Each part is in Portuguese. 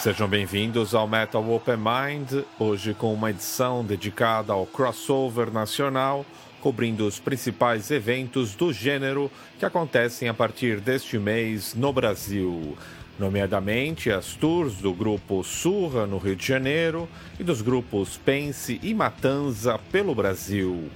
Sejam bem-vindos ao Metal Open Mind, hoje com uma edição dedicada ao crossover nacional, cobrindo os principais eventos do gênero que acontecem a partir deste mês no Brasil, nomeadamente as tours do grupo Surra no Rio de Janeiro e dos grupos Pense e Matanza pelo Brasil.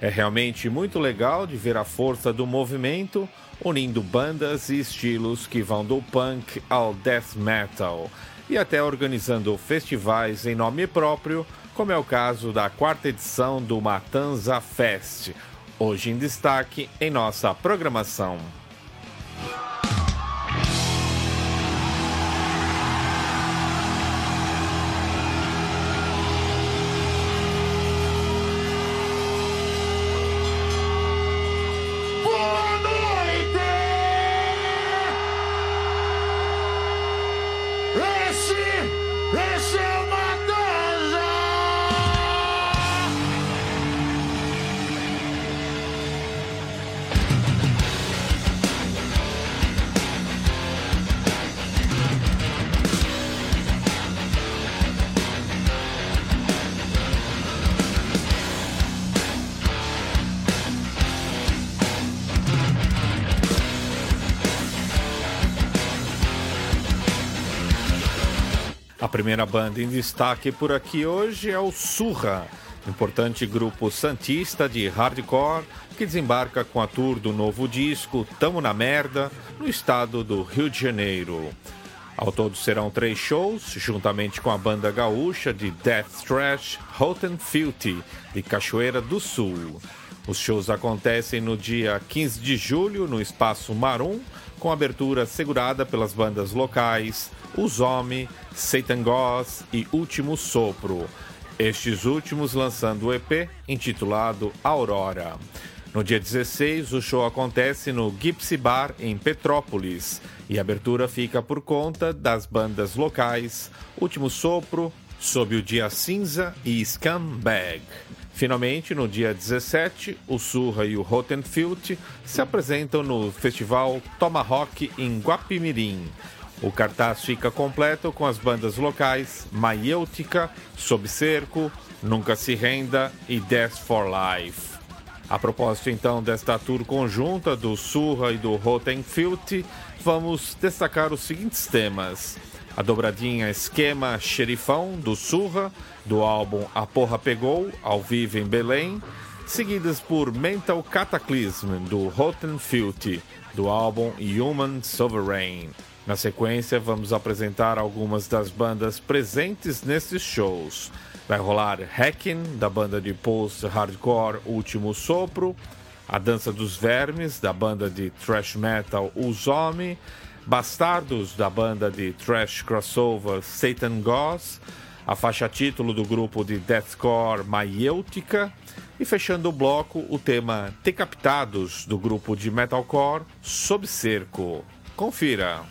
É realmente muito legal de ver a força do movimento unindo bandas e estilos que vão do punk ao death metal e até organizando festivais em nome próprio, como é o caso da quarta edição do Matanza Fest, hoje em destaque em nossa programação. Primeira banda em destaque por aqui hoje é o Surra, importante grupo santista de hardcore que desembarca com a tour do novo disco Tamo na Merda, no estado do Rio de Janeiro. Ao todo serão três shows, juntamente com a banda gaúcha de death thrash Hot and Filthy, de Cachoeira do Sul. Os shows acontecem no dia 15 de julho no Espaço Marum, com abertura segurada pelas bandas locais Homem, Satan Goss e Último Sopro. Estes últimos lançando o EP intitulado Aurora. No dia 16, o show acontece no Gypsy Bar em Petrópolis e a abertura fica por conta das bandas locais Último Sopro, Sob o Dia Cinza e Scumbag. Finalmente, no dia 17, o Surra e o Rotenfield se apresentam no festival Tomahawk em Guapimirim. O cartaz fica completo com as bandas locais Maiêutica, Sob Cerco, Nunca Se Renda e Death for Life. A propósito então desta tour conjunta do Surra e do Rotenfield, vamos destacar os seguintes temas a dobradinha Esquema Xerifão do Surra, do álbum A Porra Pegou, ao vivo em Belém, seguidas por Mental Cataclysm do Rotten Filthy, do álbum Human Sovereign. Na sequência, vamos apresentar algumas das bandas presentes nesses shows. Vai rolar Hacking, da banda de post-hardcore Último Sopro, A Dança dos Vermes, da banda de thrash metal Usomi, Bastardos, da banda de thrash crossover Satan Goss, a faixa título do grupo de deathcore Maiêutica, e fechando o bloco, o tema Decapitados, do grupo de metalcore Sob Cerco. Confira!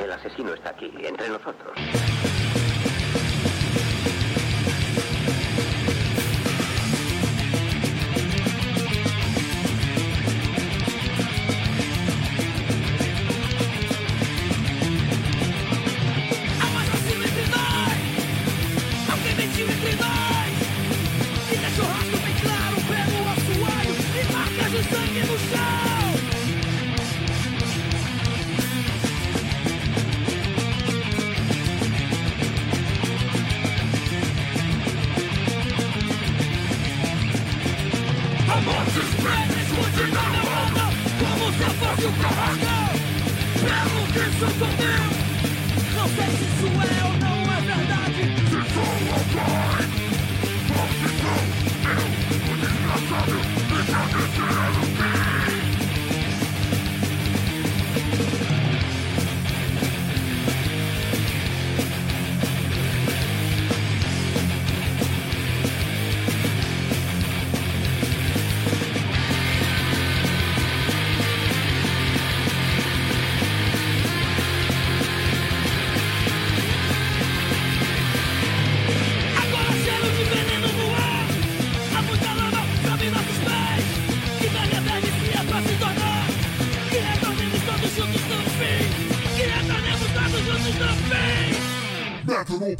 El asesino está aquí, entre nosotros.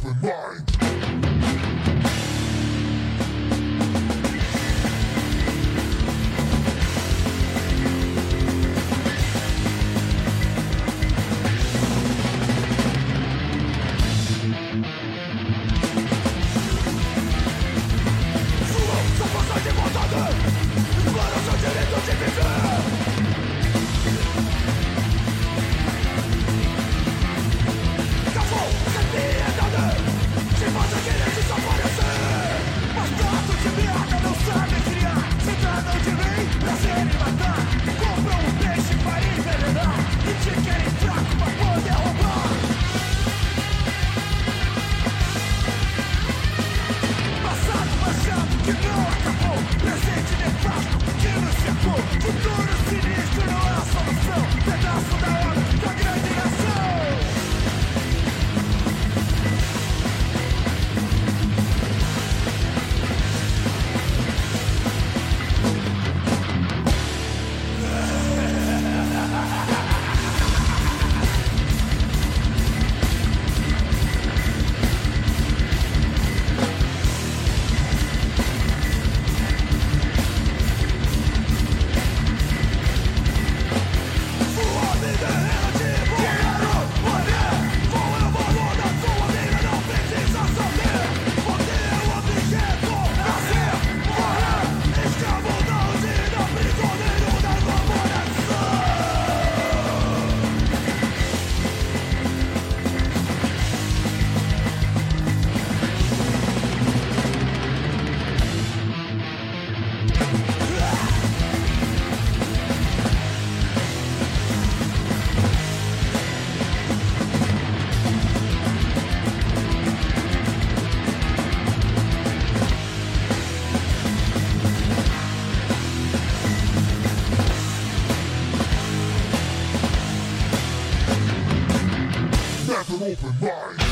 Open open mind.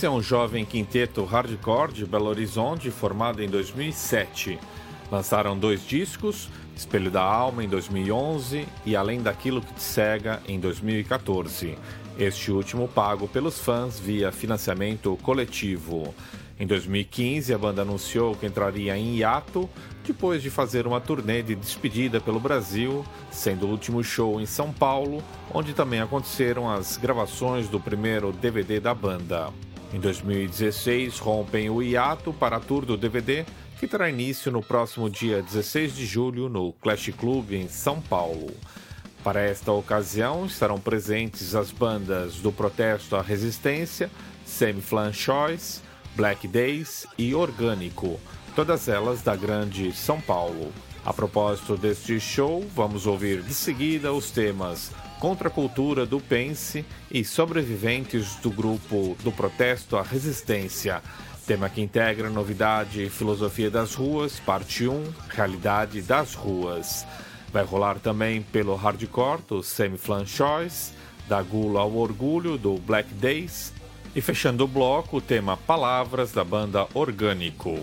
Pense é um jovem quinteto hardcore de Belo Horizonte formado em 2007. Lançaram dois discos, Espelho da Alma em 2011 e Além daquilo que te cega em 2014. Este último pago pelos fãs via financiamento coletivo. Em 2015, a banda anunciou que entraria em hiato depois de fazer uma turnê de despedida pelo Brasil, sendo o último show em São Paulo, onde também aconteceram as gravações do primeiro DVD da banda. Em 2016, rompem o hiato para a tour do DVD, que terá início no próximo dia 16 de julho no Clash Club em São Paulo. Para esta ocasião estarão presentes as bandas do Protesto à Resistência, Semi Flan Choice, Black Days e Orgânico, todas elas da Grande São Paulo. A propósito deste show, vamos ouvir de seguida os temas Contra a Cultura do Pense e Sobreviventes do grupo do Protesto à Resistência, tema que integra novidade Filosofia das Ruas, parte 1, Realidade das Ruas. Vai rolar também pelo hardcore do Semi Flan Choice, da Gula ao Orgulho do Black Days e fechando o bloco, o tema Palavras da banda Orgânico.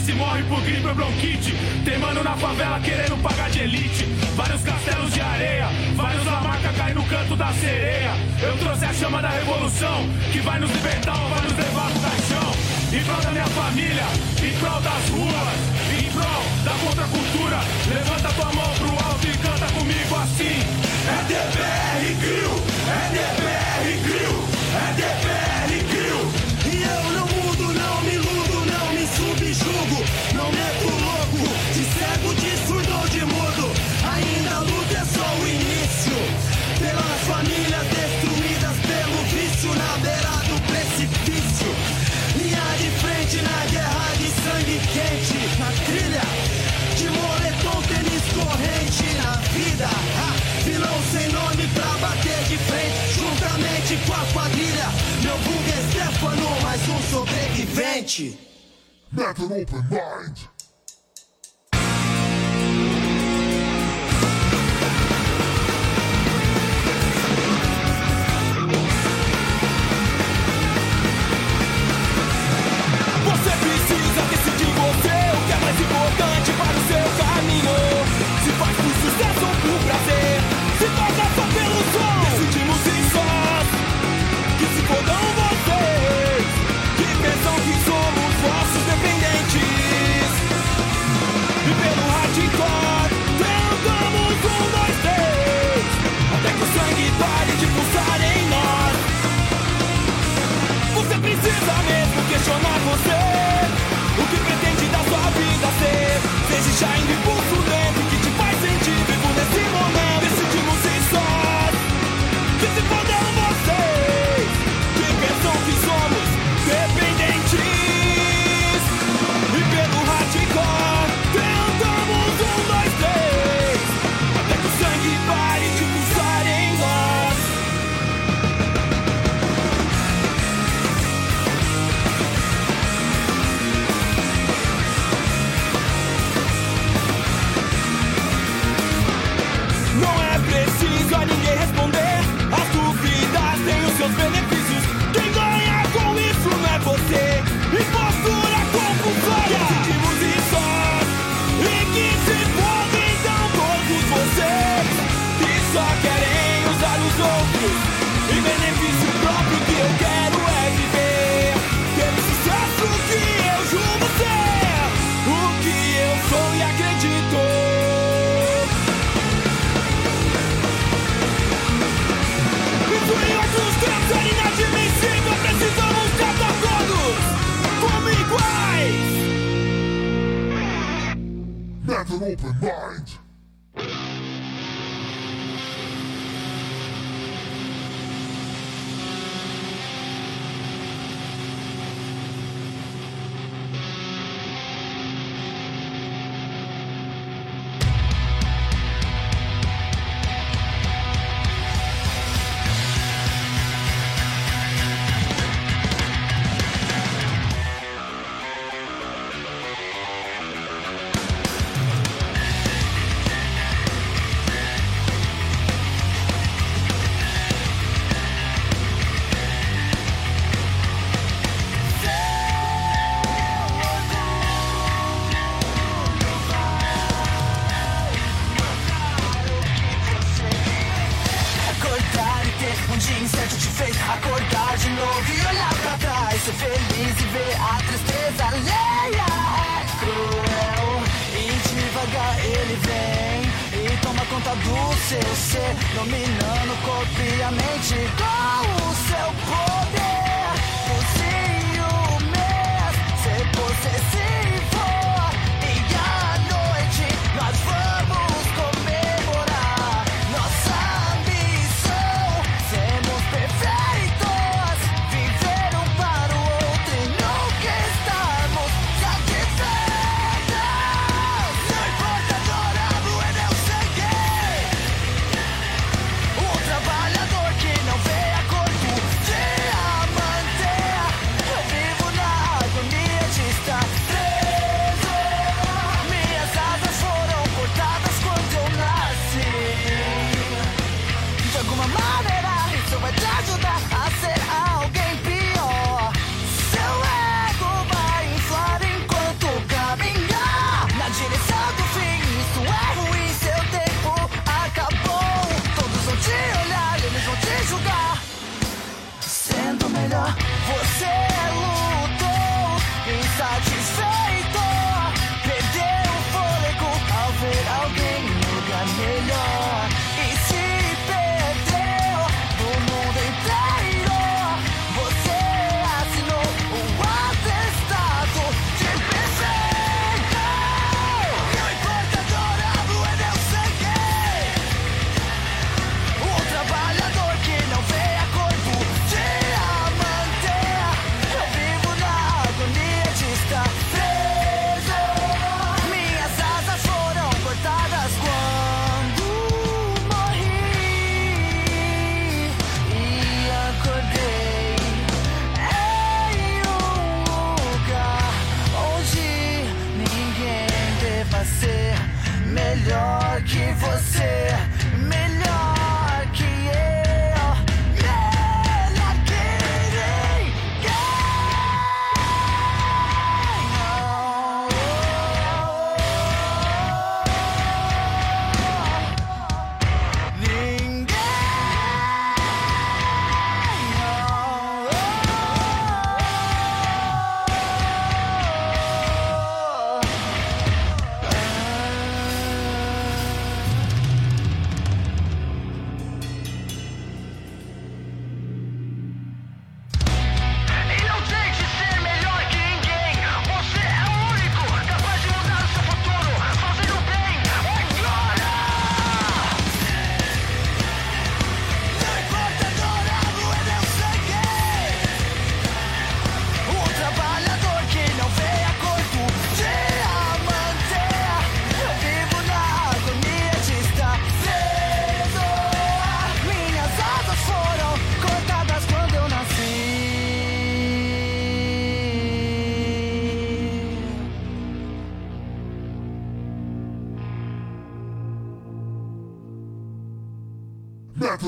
se morre por gripe ou bronquite. Tem mano na favela querendo pagar de elite. Vários castelos de areia, vários lamarca caem no canto da sereia. Eu trouxe a chama da revolução, que vai nos libertar ou vai nos levar pro caixão. Em prol da minha família, em prol das ruas, em prol da contracultura. Levanta tua mão pro alto e canta comigo assim. É DPR Grill, é DPR Grill. quadrilha. Meu bugue é Stefano, mais um sobrevivente. Let an open mind. Você precisa decidir o que é mais importante para o seu caminho. Se faz por sucesso ou por shine. been Let an open mind.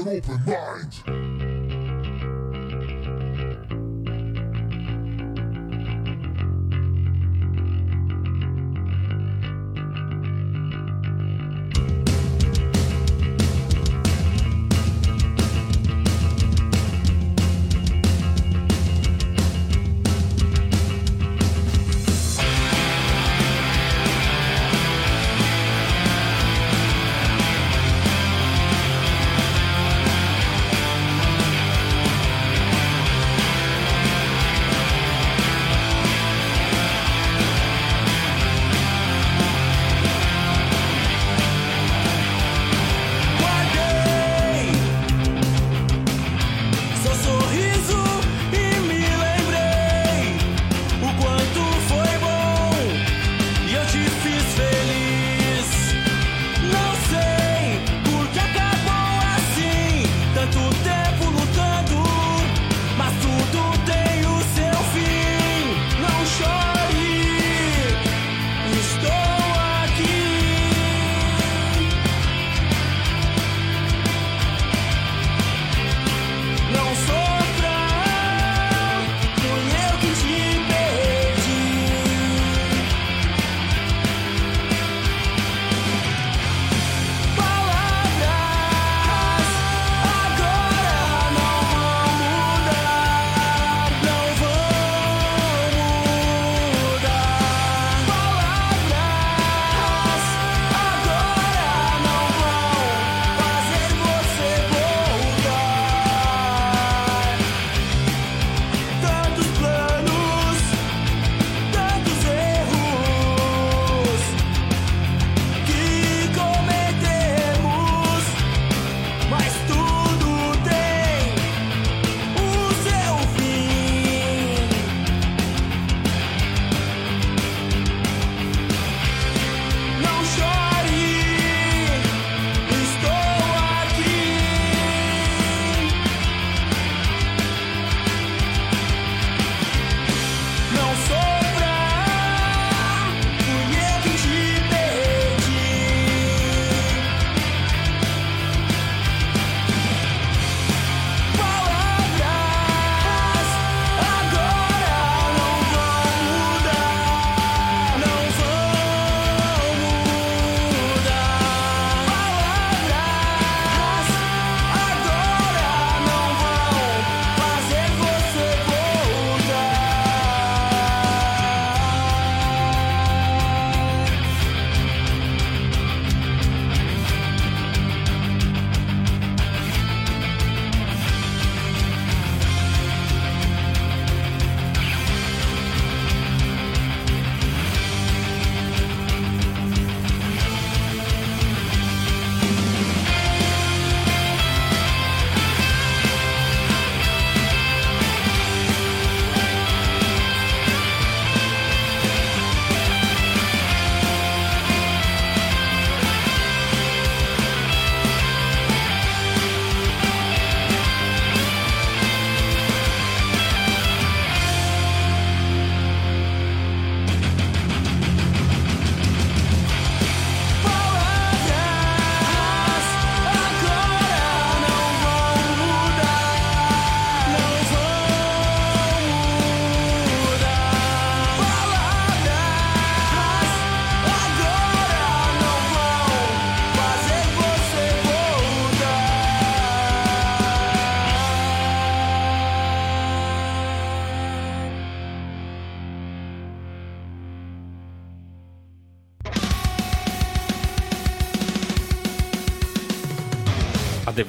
An open mind.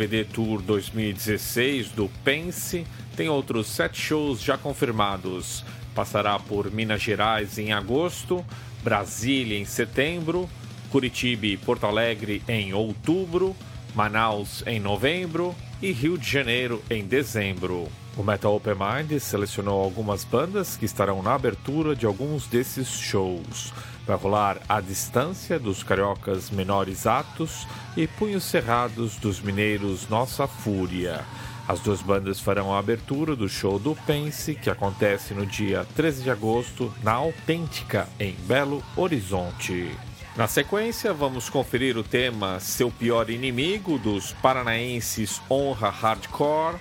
DVD Tour 2016 do Pense tem outros sete shows já confirmados. Passará por Minas Gerais em agosto, Brasília em setembro, Curitiba e Porto Alegre em outubro, Manaus em novembro e Rio de Janeiro em dezembro. O Metal Open Mind selecionou algumas bandas que estarão na abertura de alguns desses shows. Vai rolar A Distância dos cariocas Menores Atos e Punhos Cerrados dos mineiros Nossa Fúria. As duas bandas farão a abertura do show do Pense, que acontece no dia 13 de agosto, na Autêntica, em Belo Horizonte. Na sequência, vamos conferir o tema Seu Pior Inimigo, dos paranaenses Honra Hardcore.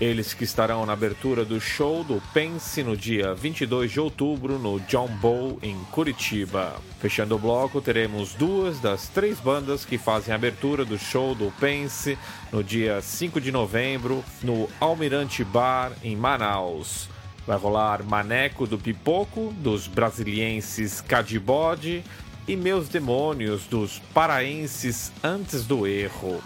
Eles que estarão na abertura do show do Pense no dia 22 de outubro no John Bow, em Curitiba. Fechando o bloco, teremos duas das três bandas que fazem a abertura do show do Pense no dia 5 de novembro no Almirante Bar, em Manaus. Vai rolar Maneco do Pipoco, dos brasilienses Cadibode e Meus Demônios, dos paraenses Antes do Erro.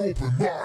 Open mind.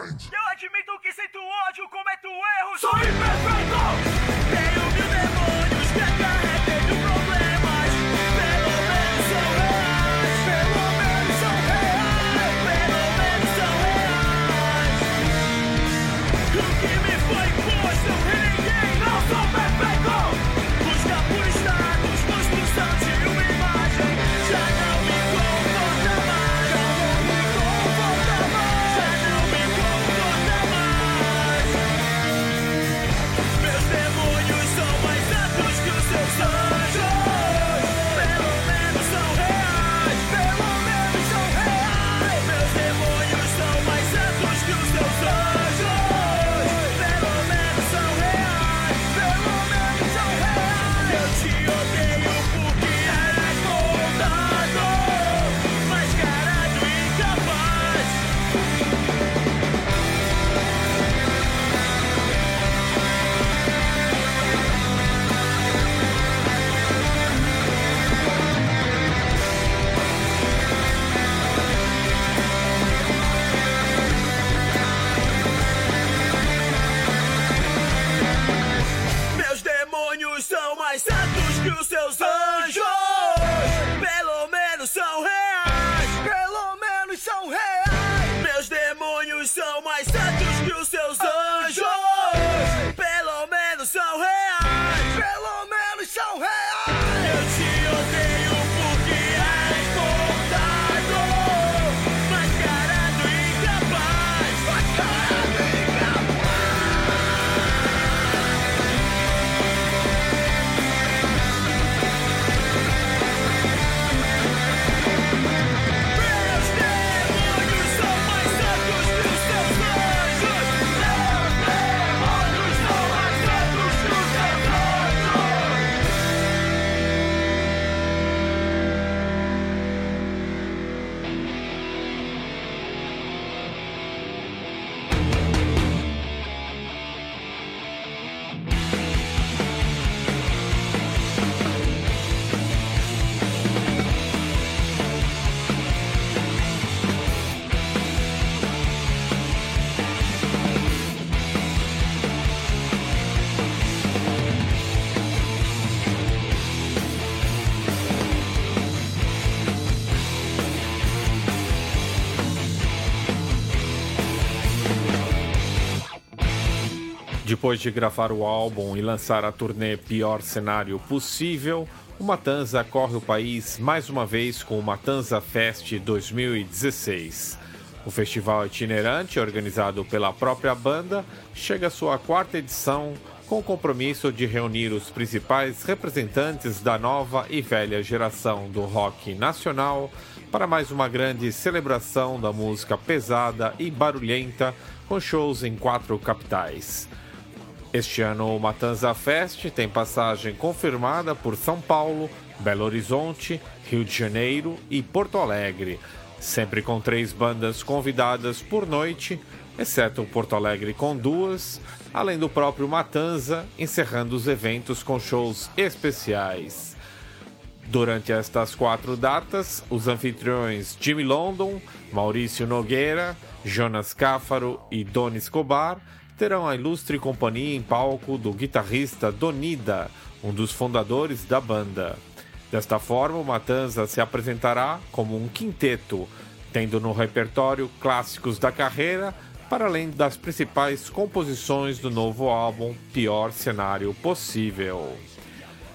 Depois de gravar o álbum e lançar a turnê Pior Cenário Possível, o Matanza corre o país mais uma vez com o Matanza Fest 2016. O festival itinerante, organizado pela própria banda, chega à sua quarta edição com o compromisso de reunir os principais representantes da nova e velha geração do rock nacional para mais uma grande celebração da música pesada e barulhenta com shows em quatro capitais. Este ano o Matanza Fest tem passagem confirmada por São Paulo, Belo Horizonte, Rio de Janeiro e Porto Alegre, sempre com três bandas convidadas por noite, exceto Porto Alegre com duas, além do próprio Matanza, encerrando os eventos com shows especiais. Durante estas quatro datas, os anfitriões Jimmy London, Maurício Nogueira, Jonas Cáfaro e Doni Escobar terão a ilustre companhia em palco do guitarrista Donida, um dos fundadores da banda. Desta forma, o Matanza se apresentará como um quinteto, tendo no repertório clássicos da carreira, para além das principais composições do novo álbum Pior Cenário Possível.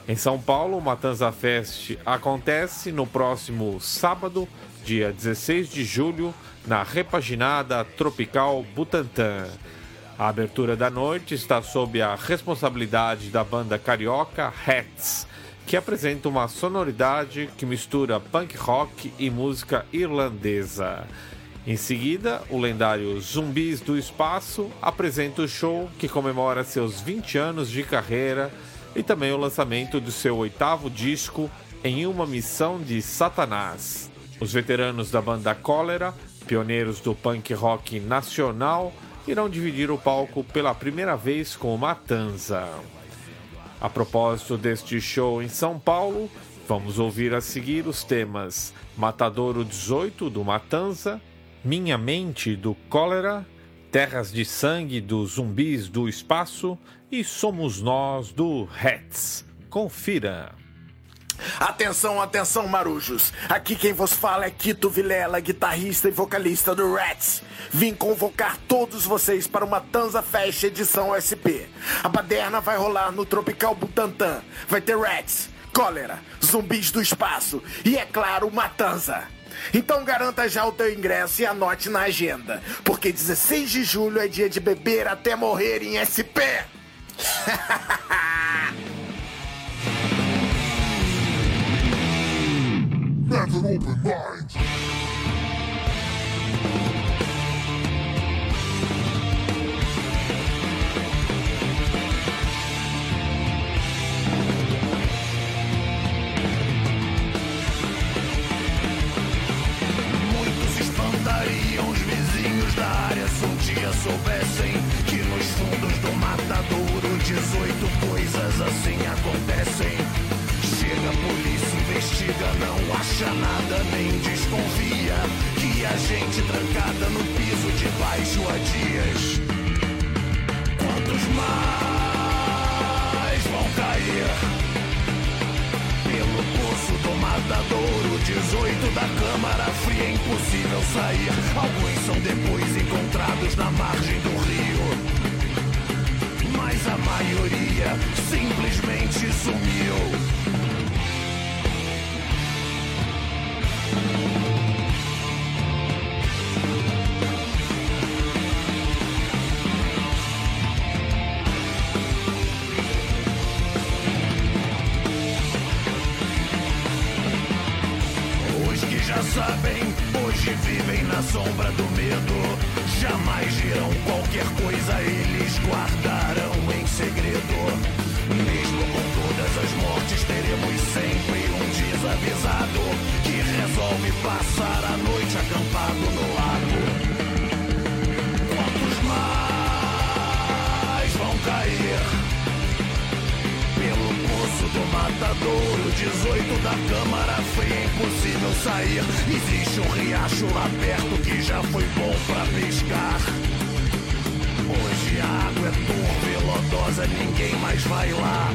Em São Paulo, o Matanza Fest acontece no próximo sábado, dia 16 de julho, na repaginada Tropical Butantã. A abertura da noite está sob a responsabilidade da banda carioca Hats, que apresenta uma sonoridade que mistura punk rock e música irlandesa. Em seguida, o lendário Zumbis do Espaço apresenta o show que comemora seus 20 anos de carreira e também o lançamento do seu oitavo disco em uma missão de Satanás. Os veteranos da banda Cólera, pioneiros do punk rock nacional, irão dividir o palco pela primeira vez com Matanza. A propósito deste show em São Paulo, vamos ouvir a seguir os temas Matadouro 18 do Matanza, Minha Mente do Cólera, Terras de Sangue dos Zumbis do Espaço e Somos Nós do Hats. Confira! Atenção, atenção, marujos. Aqui quem vos fala é Quito Vilela, guitarrista e vocalista do Rats. Vim convocar todos vocês para uma Tanza Fest edição SP. A baderna vai rolar no Tropical Butantã. Vai ter Rats, Cólera, Zumbis do Espaço e, é claro, Matanza. Então garanta já o teu ingresso e anote na agenda, porque 16 de julho é dia de beber até morrer em SP. Have an open mind. Nem desconfia que a gente trancada no piso de baixo há dias. Quantos mais vão cair? Pelo poço do matadouro 18 da câmara fria é impossível sair Alguns são depois encontrados na margem do rio Mas a maioria simplesmente sumiu sombra do medo. Jamais dirão qualquer coisa, eles guardarão em segredo. Mesmo com todas as mortes, teremos sempre um desavisado que resolve passar a noite acampado no lago. Quantos mais vão cair? Pelo poço do matadouro 18 da câmara sair. Existe um riacho lá perto que já foi bom pra pescar. Hoje a água é turva e lodosa, ninguém mais vai lá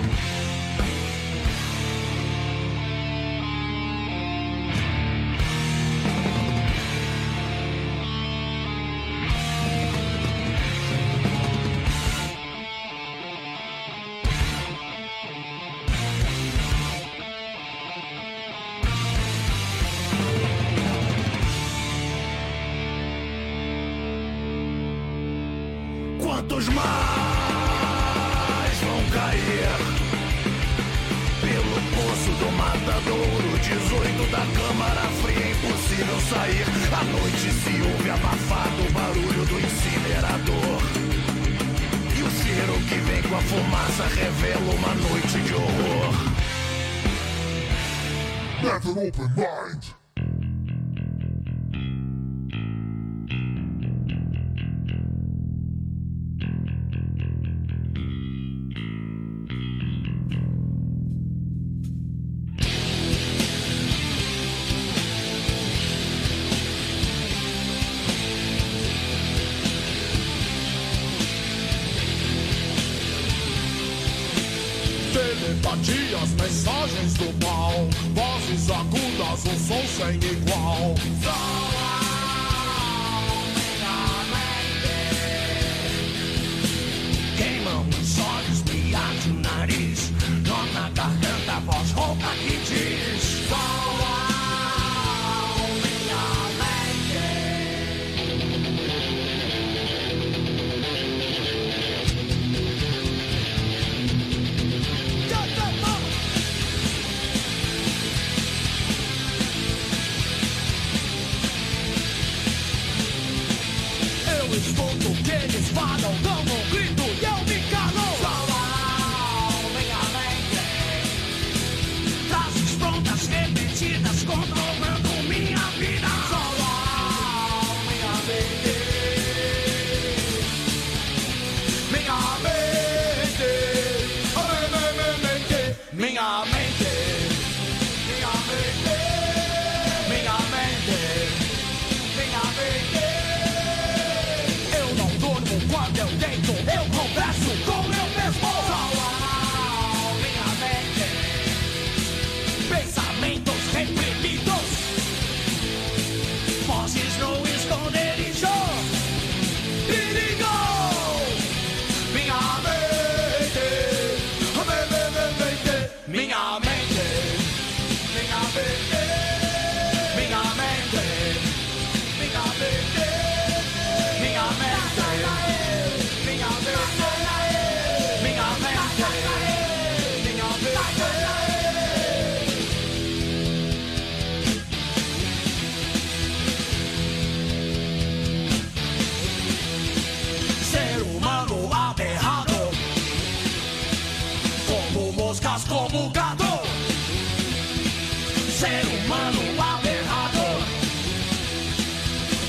ser humano aberrado,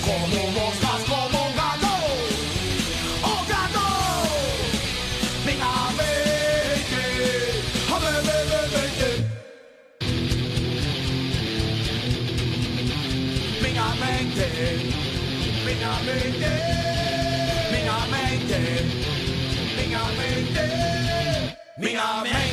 como moscas como um gado, oh gado, bem abeite, abeite, Minha mente. Minha mente. Minha mente. Minha mente. Bem.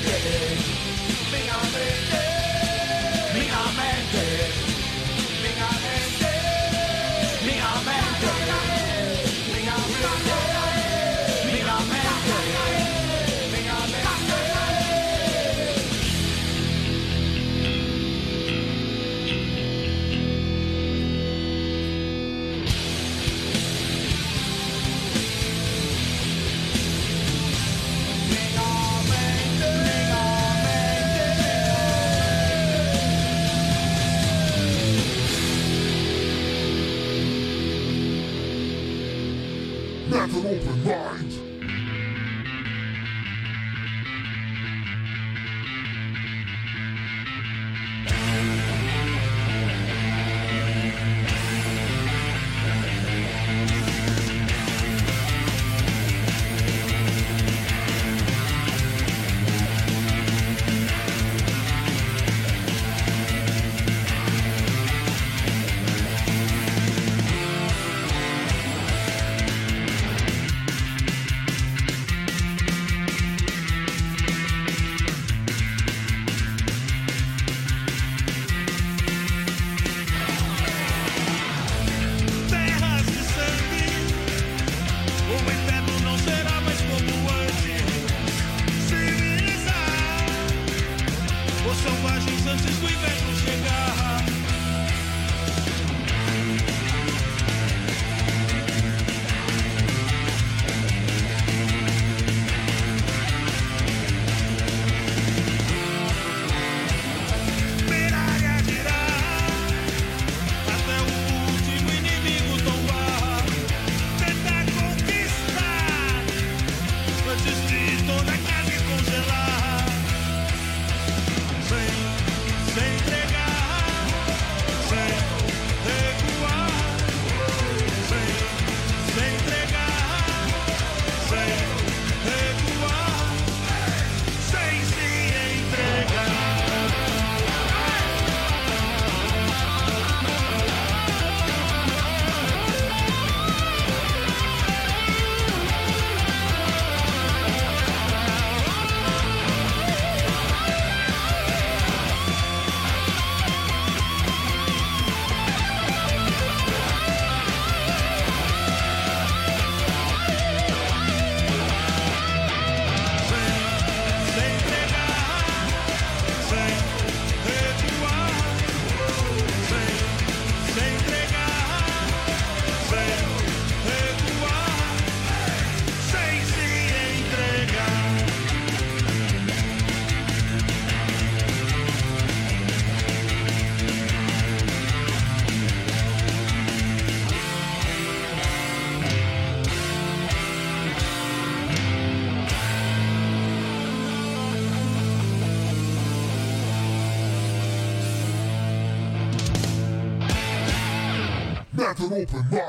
Open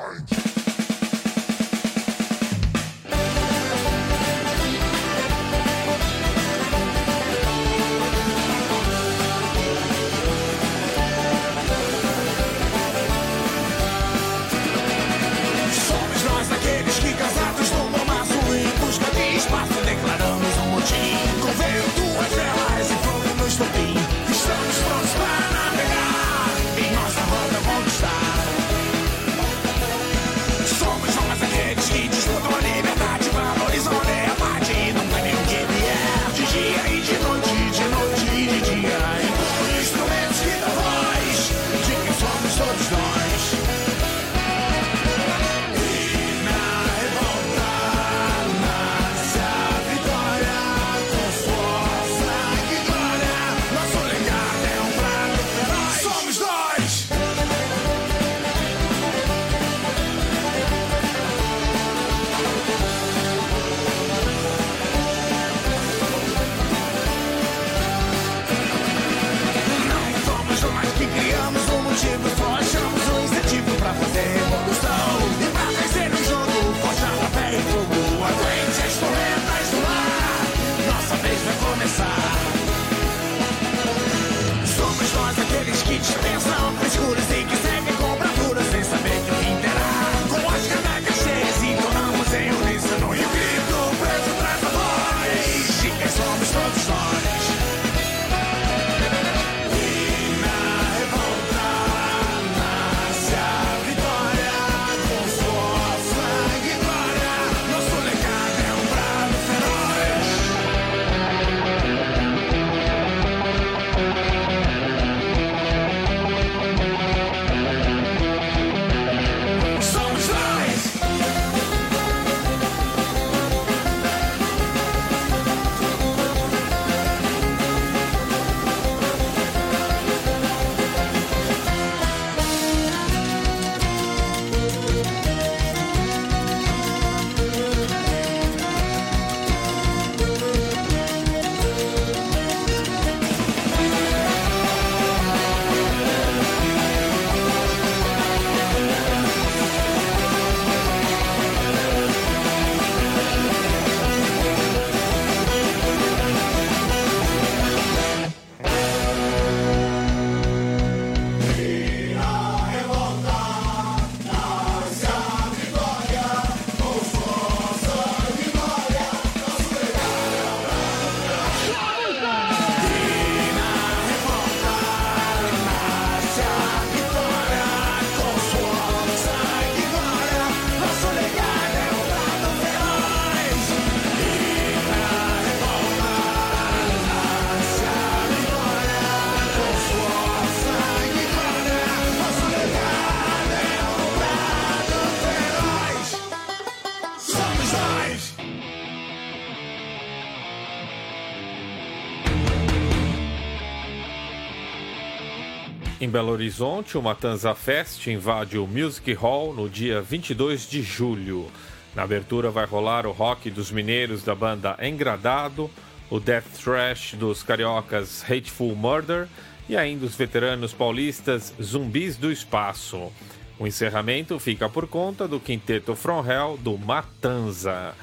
Em Belo Horizonte, o Matanza Fest invade o Music Hall no dia 22 de julho. Na abertura vai rolar o rock dos mineiros da banda Engradado, o death thrash dos cariocas Hateful Murder e ainda os veteranos paulistas Zumbis do Espaço. O encerramento fica por conta do quinteto From Hell do Matanza.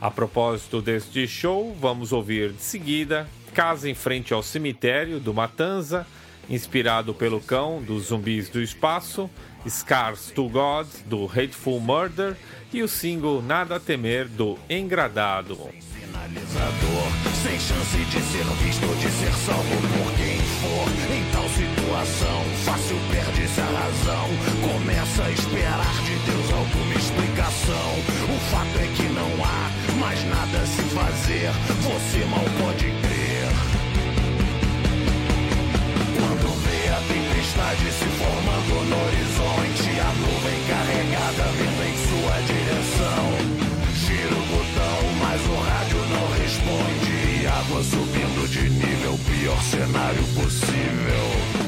A propósito deste show, vamos ouvir de seguida Casa em Frente ao Cemitério do Matanza, inspirado pelo cão dos zumbis do espaço, Scars to God do Hateful Murder e o single Nada a Temer do Engradado. Sem chance de ser visto, de ser salvo por quem for. Em tal situação, fácil perde-se a razão. Começa a esperar de Deus alguma explicação. O fato é que não há mais nada a se fazer. Você mal pode a tempestade se formando no horizonte, a nuvem carregada vindo em sua direção. Gira o botão, mas o rádio não responde. E água subindo de nível, pior cenário possível.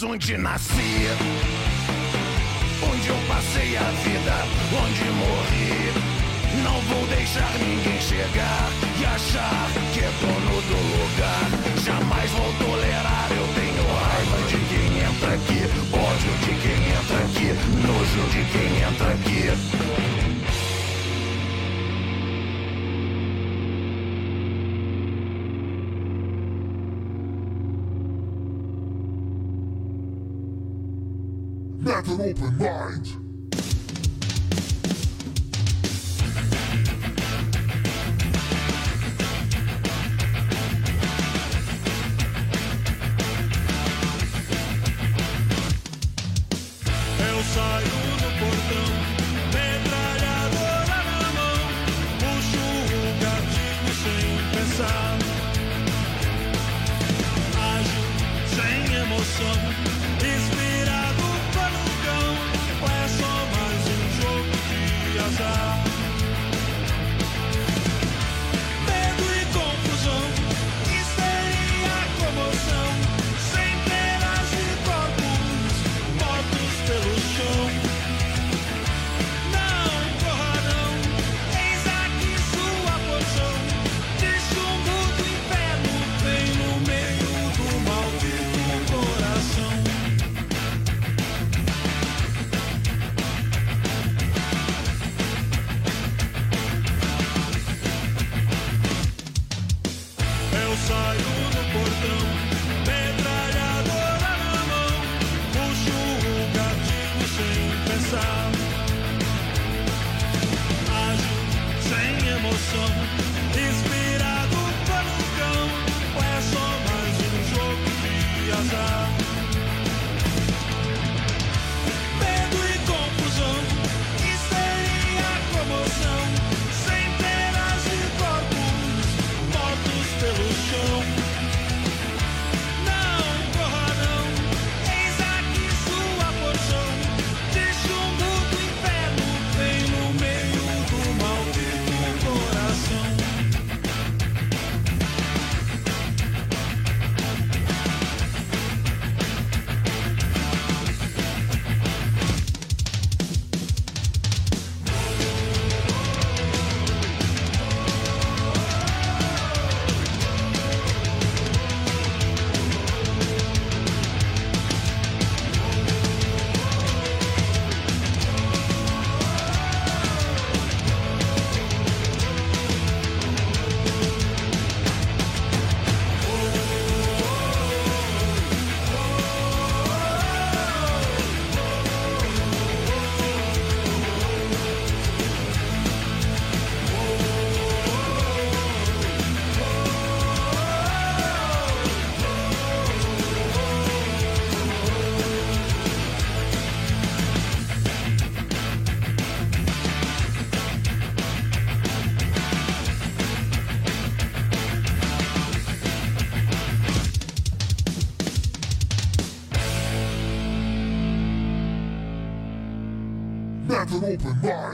Onde nasci, onde eu passei a vida, onde morri. Não vou deixar ninguém chegar. open eye. Open mind.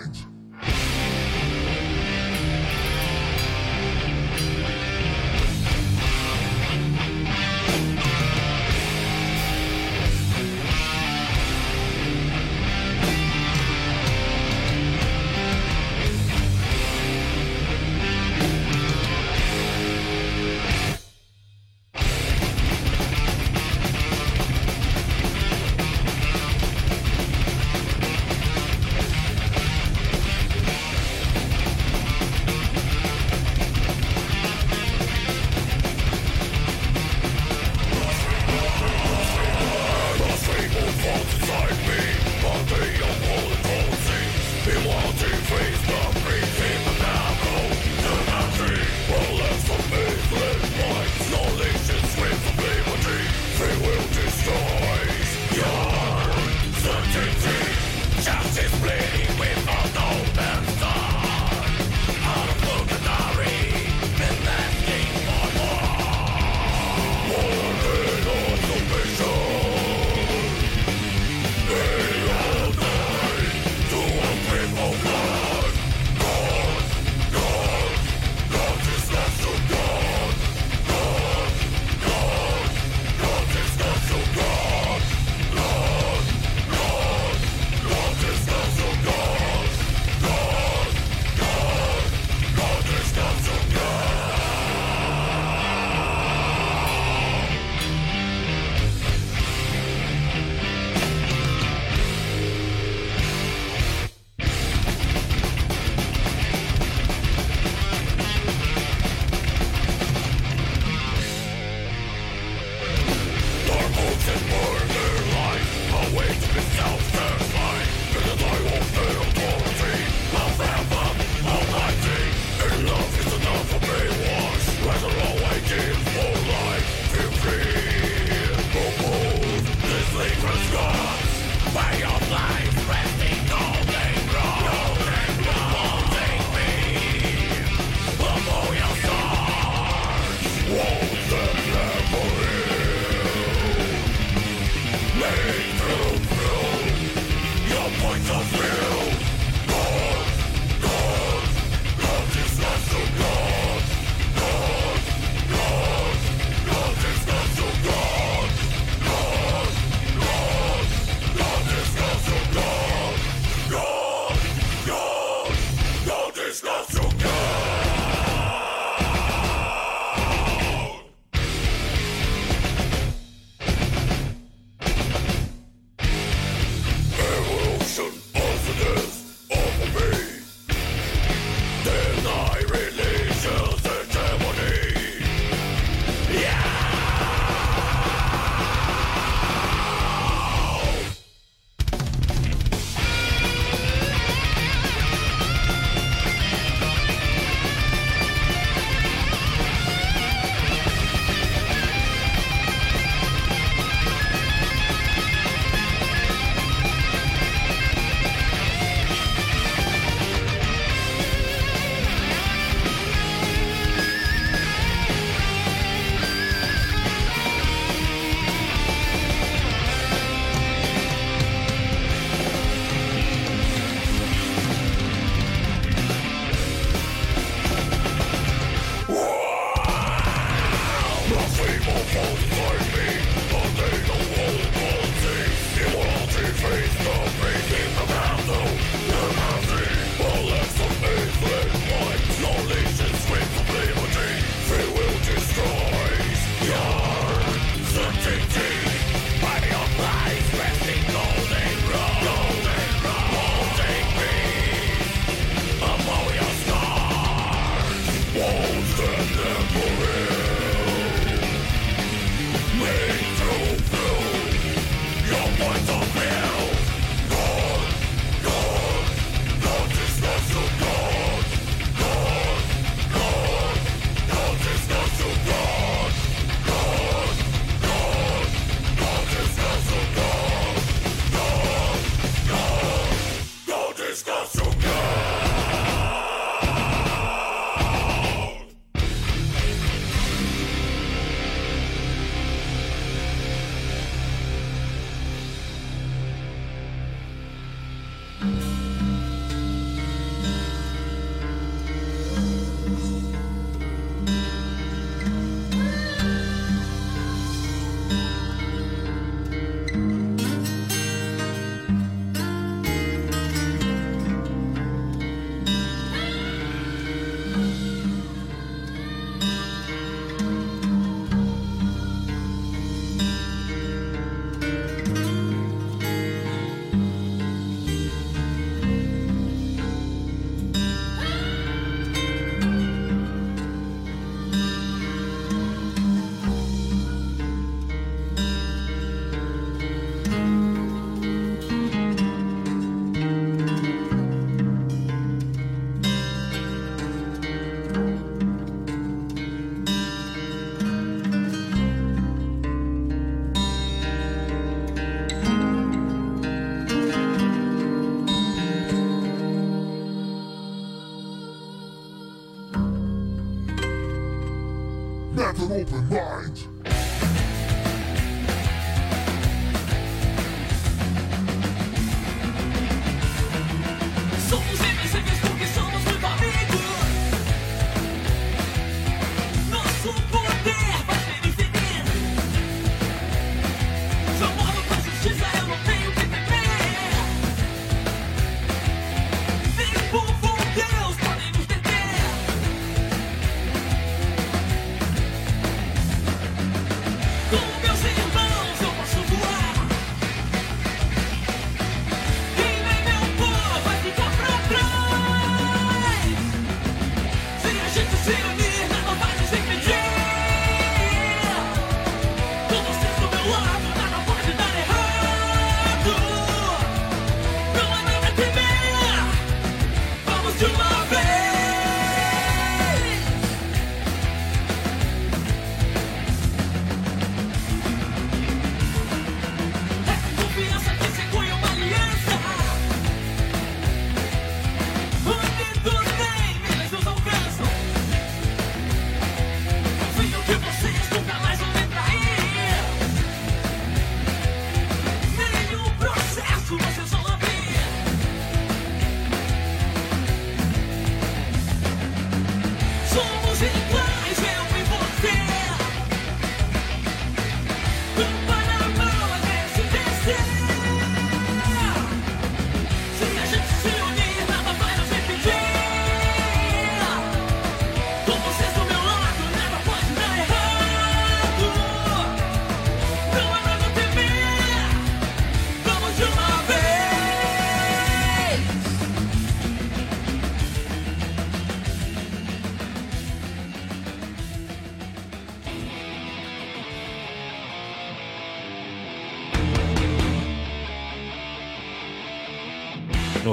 Met an open mind.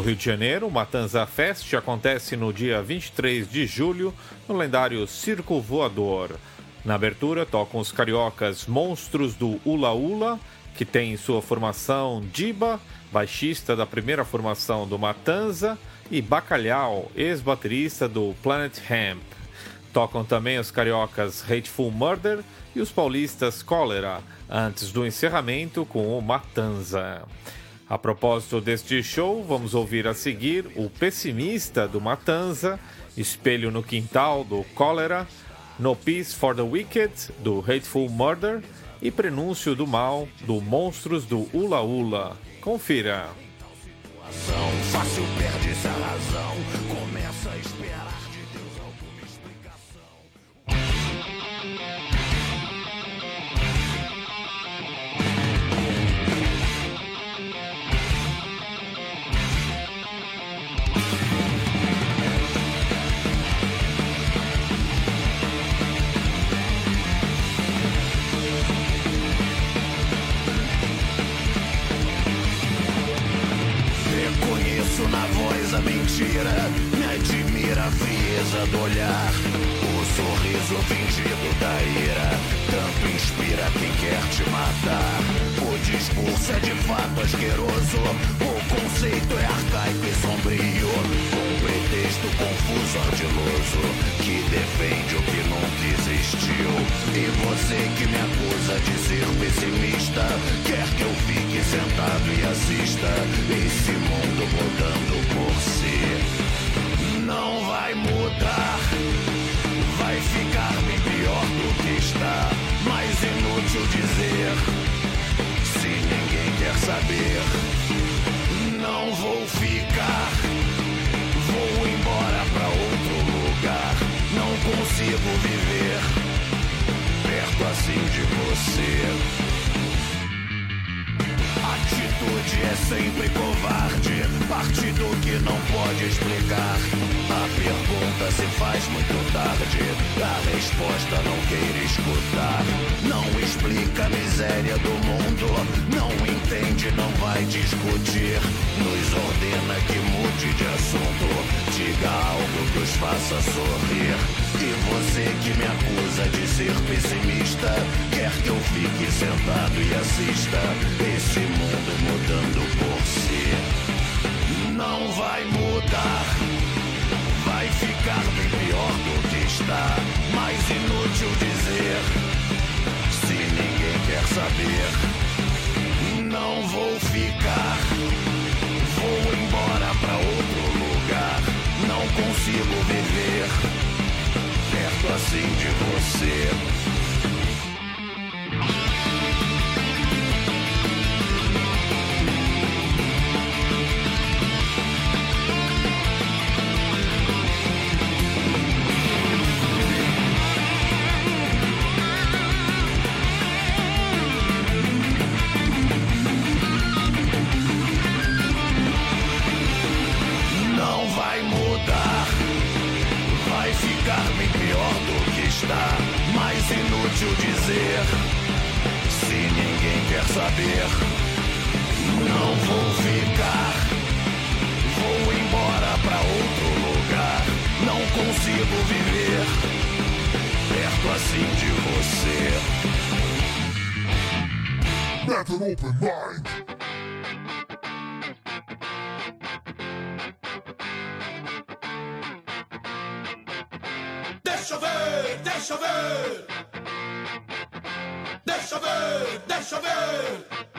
Rio de Janeiro, Matanza Fest acontece no dia 23 de julho no lendário Circo Voador. Na abertura tocam os cariocas Monstros do Ula Ula, que tem em sua formação Diba, baixista da primeira formação do Matanza, e Bacalhau, ex-baterista do Planet Hemp. Tocam também os cariocas Hateful Murder e os paulistas Cólera, antes do encerramento com o Matanza. A propósito deste show, vamos ouvir a seguir o Pessimista do Matanza, Espelho no Quintal do Cólera, No Peace for the Wicked do Hateful Murder e Prenúncio do Mal do Monstros do Ula Ula. Confira. Fácil razão. Me admira a frieza do olhar. O sorriso fingido da ira, tanto inspira quem quer te matar. O discurso é de fato asqueroso, o conceito é arcaico e sombrio. Confuso, ardiloso, que defende o que nunca existiu. E você que me acusa de ser pessimista, quer que eu fique sentado e assista esse mundo mudando por si. Não vai mudar, vai ficar bem pior do que está. Mas inútil dizer, se ninguém quer saber. Não vou ficar, consigo viver perto assim de você. Atitude é sempre covarde, partido que não pode explicar. A pergunta se faz muito tarde, a resposta não queira escutar. Não explica a miséria do mundo, não entende, não vai discutir. Nos ordena que mude de assunto, Diga algo que os faça sorrir. E você que me acusa de ser pessimista, quer que eu fique sentado e assista esse mundo mudando por si. Não vai mudar, vai ficar bem pior do que está. Mais inútil dizer, se ninguém quer saber. Não vou ficar, vou embora pra outro consigo viver perto assim de você. fazer se ninguém quer saber? Não vou ficar, vou embora pra outro lugar. Não consigo viver perto assim de você. Have open mind. deixa eu ver, deixa eu ver. cheveux, des.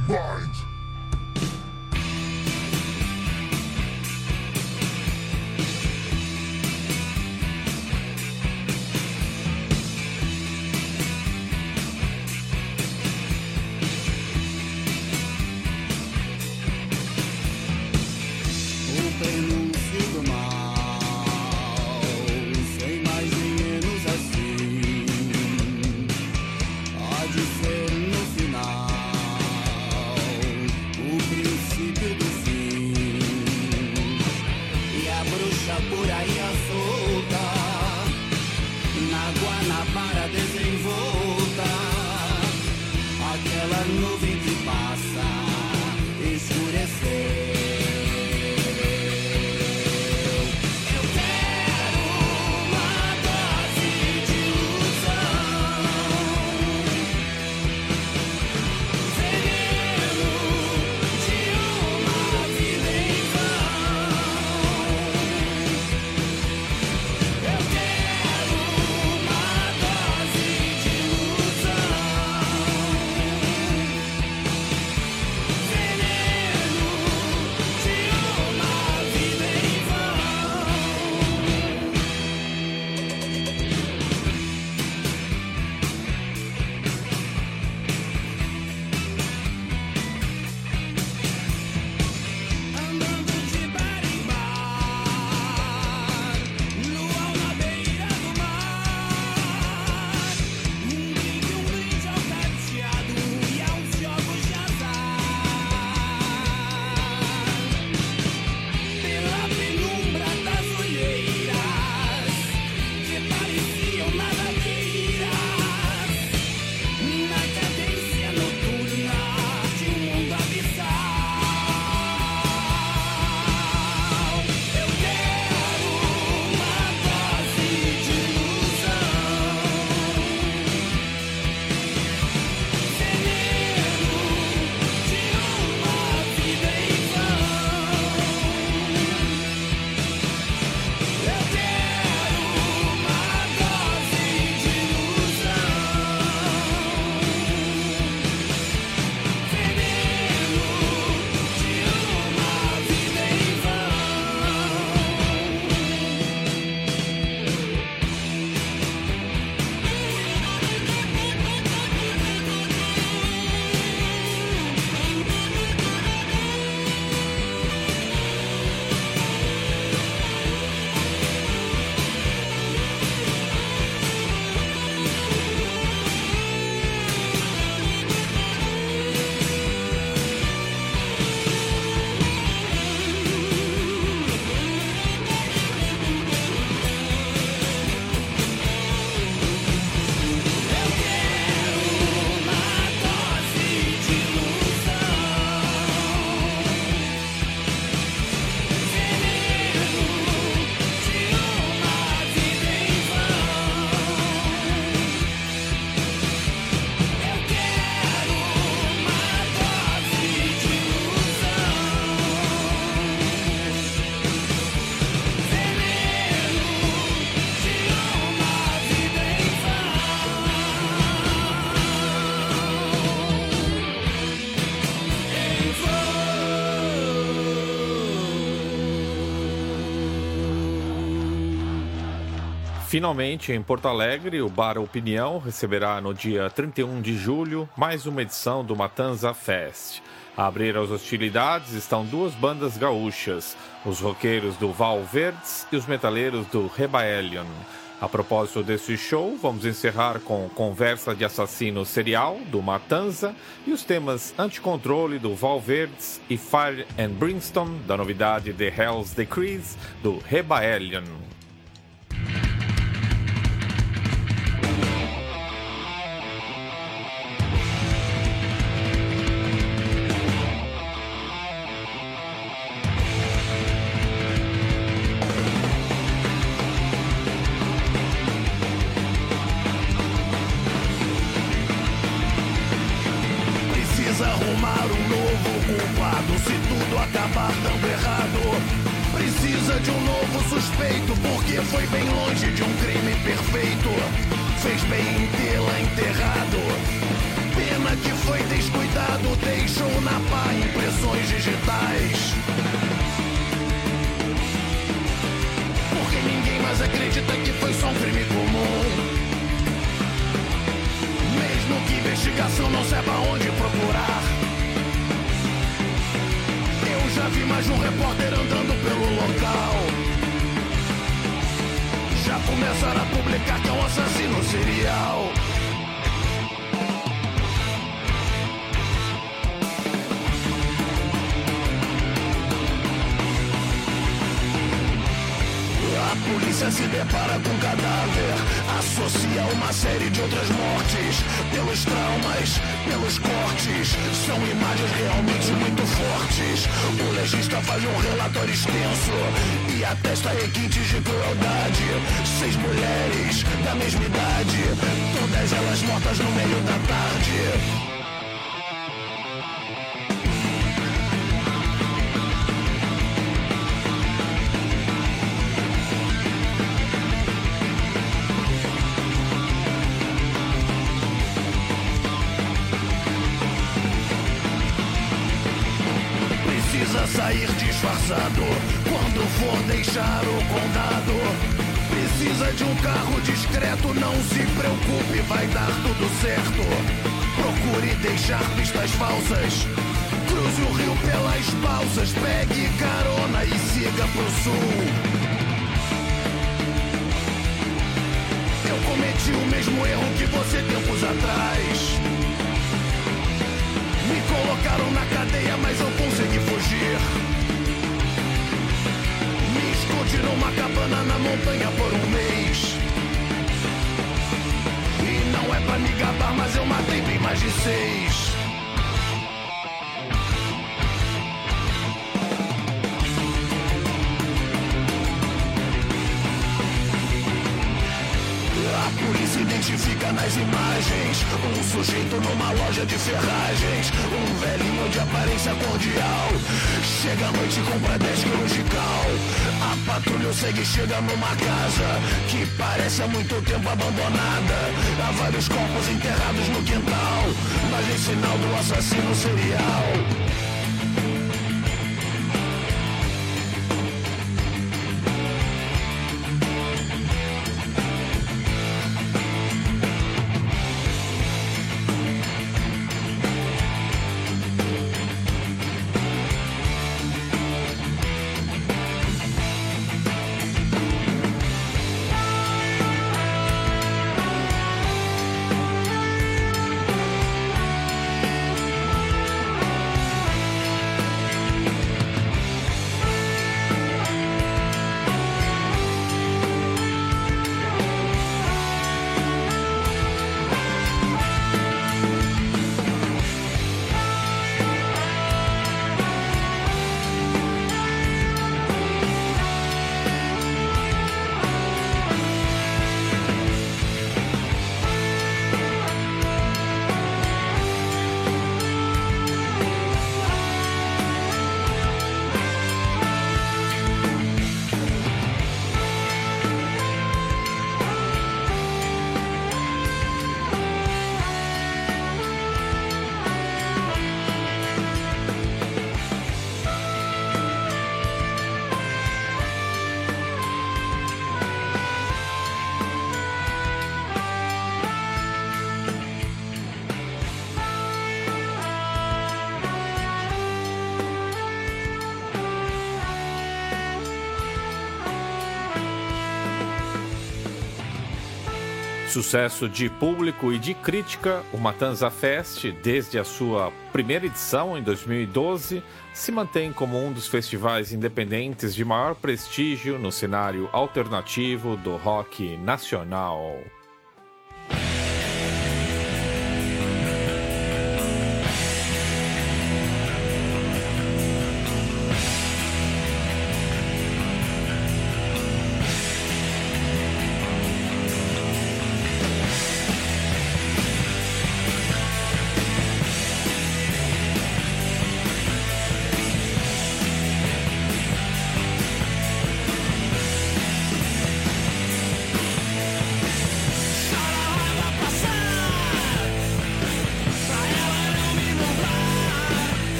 the night. Finalmente, em Porto Alegre, o Bar Opinião receberá no dia 31 de julho mais uma edição do Matanza Fest. A abrir as hostilidades estão duas bandas gaúchas, os roqueiros do Val Verdes e os metaleiros do Rebaelion. A propósito desse show, vamos encerrar com Conversa de Assassino Serial, do Matanza, e os temas Anticontrole, do Val Verdes, e Fire and Brimstone, da novidade The Hell's Decrees, do Rebaelion. arrumar um novo culpado se tudo acabar tão errado. Precisa de um novo suspeito, porque foi bem longe de um crime perfeito. Fez bem em tê-la enterrado. Pena que foi descuidado, deixou na pá impressões digitais. Porque ninguém mais acredita que foi só um crime comum. Mesmo que investigação não saiba onde procurar. Já vi mais um repórter andando pelo local. Já começaram a publicar que é um assassino serial. Polícia se depara com um cadáver, associa uma série de outras mortes. Pelos traumas, pelos cortes, são imagens realmente muito fortes. O legista faz um relatório extenso e atesta requintes de crueldade. Seis mulheres da mesma idade, todas elas mortas no meio da tarde. Disfarçado quando for deixar o condado. Precisa de um carro discreto, não se preocupe, vai dar tudo certo. Procure deixar pistas falsas. Cruze o rio pelas balsas, pegue carona e siga pro sul. Eu cometi o mesmo erro que você tempos atrás. Me colocaram na cadeia, mas eu consegui fugir. Escondi numa cabana na montanha por um mês. E não é pra me gabar, mas eu matei bem mais de seis. Identifica nas imagens um sujeito numa loja de ferragens, um velhinho de aparência cordial. Chega à noite e compra 10 quilos de cal. A patrulha segue e chega numa casa que parece há muito tempo abandonada. Há vários corpos enterrados no quintal, mas em sinal do assassino serial. Sucesso de público e de crítica, o Matanza Fest, desde a sua primeira edição em 2012, se mantém como um dos festivais independentes de maior prestígio no cenário alternativo do rock nacional.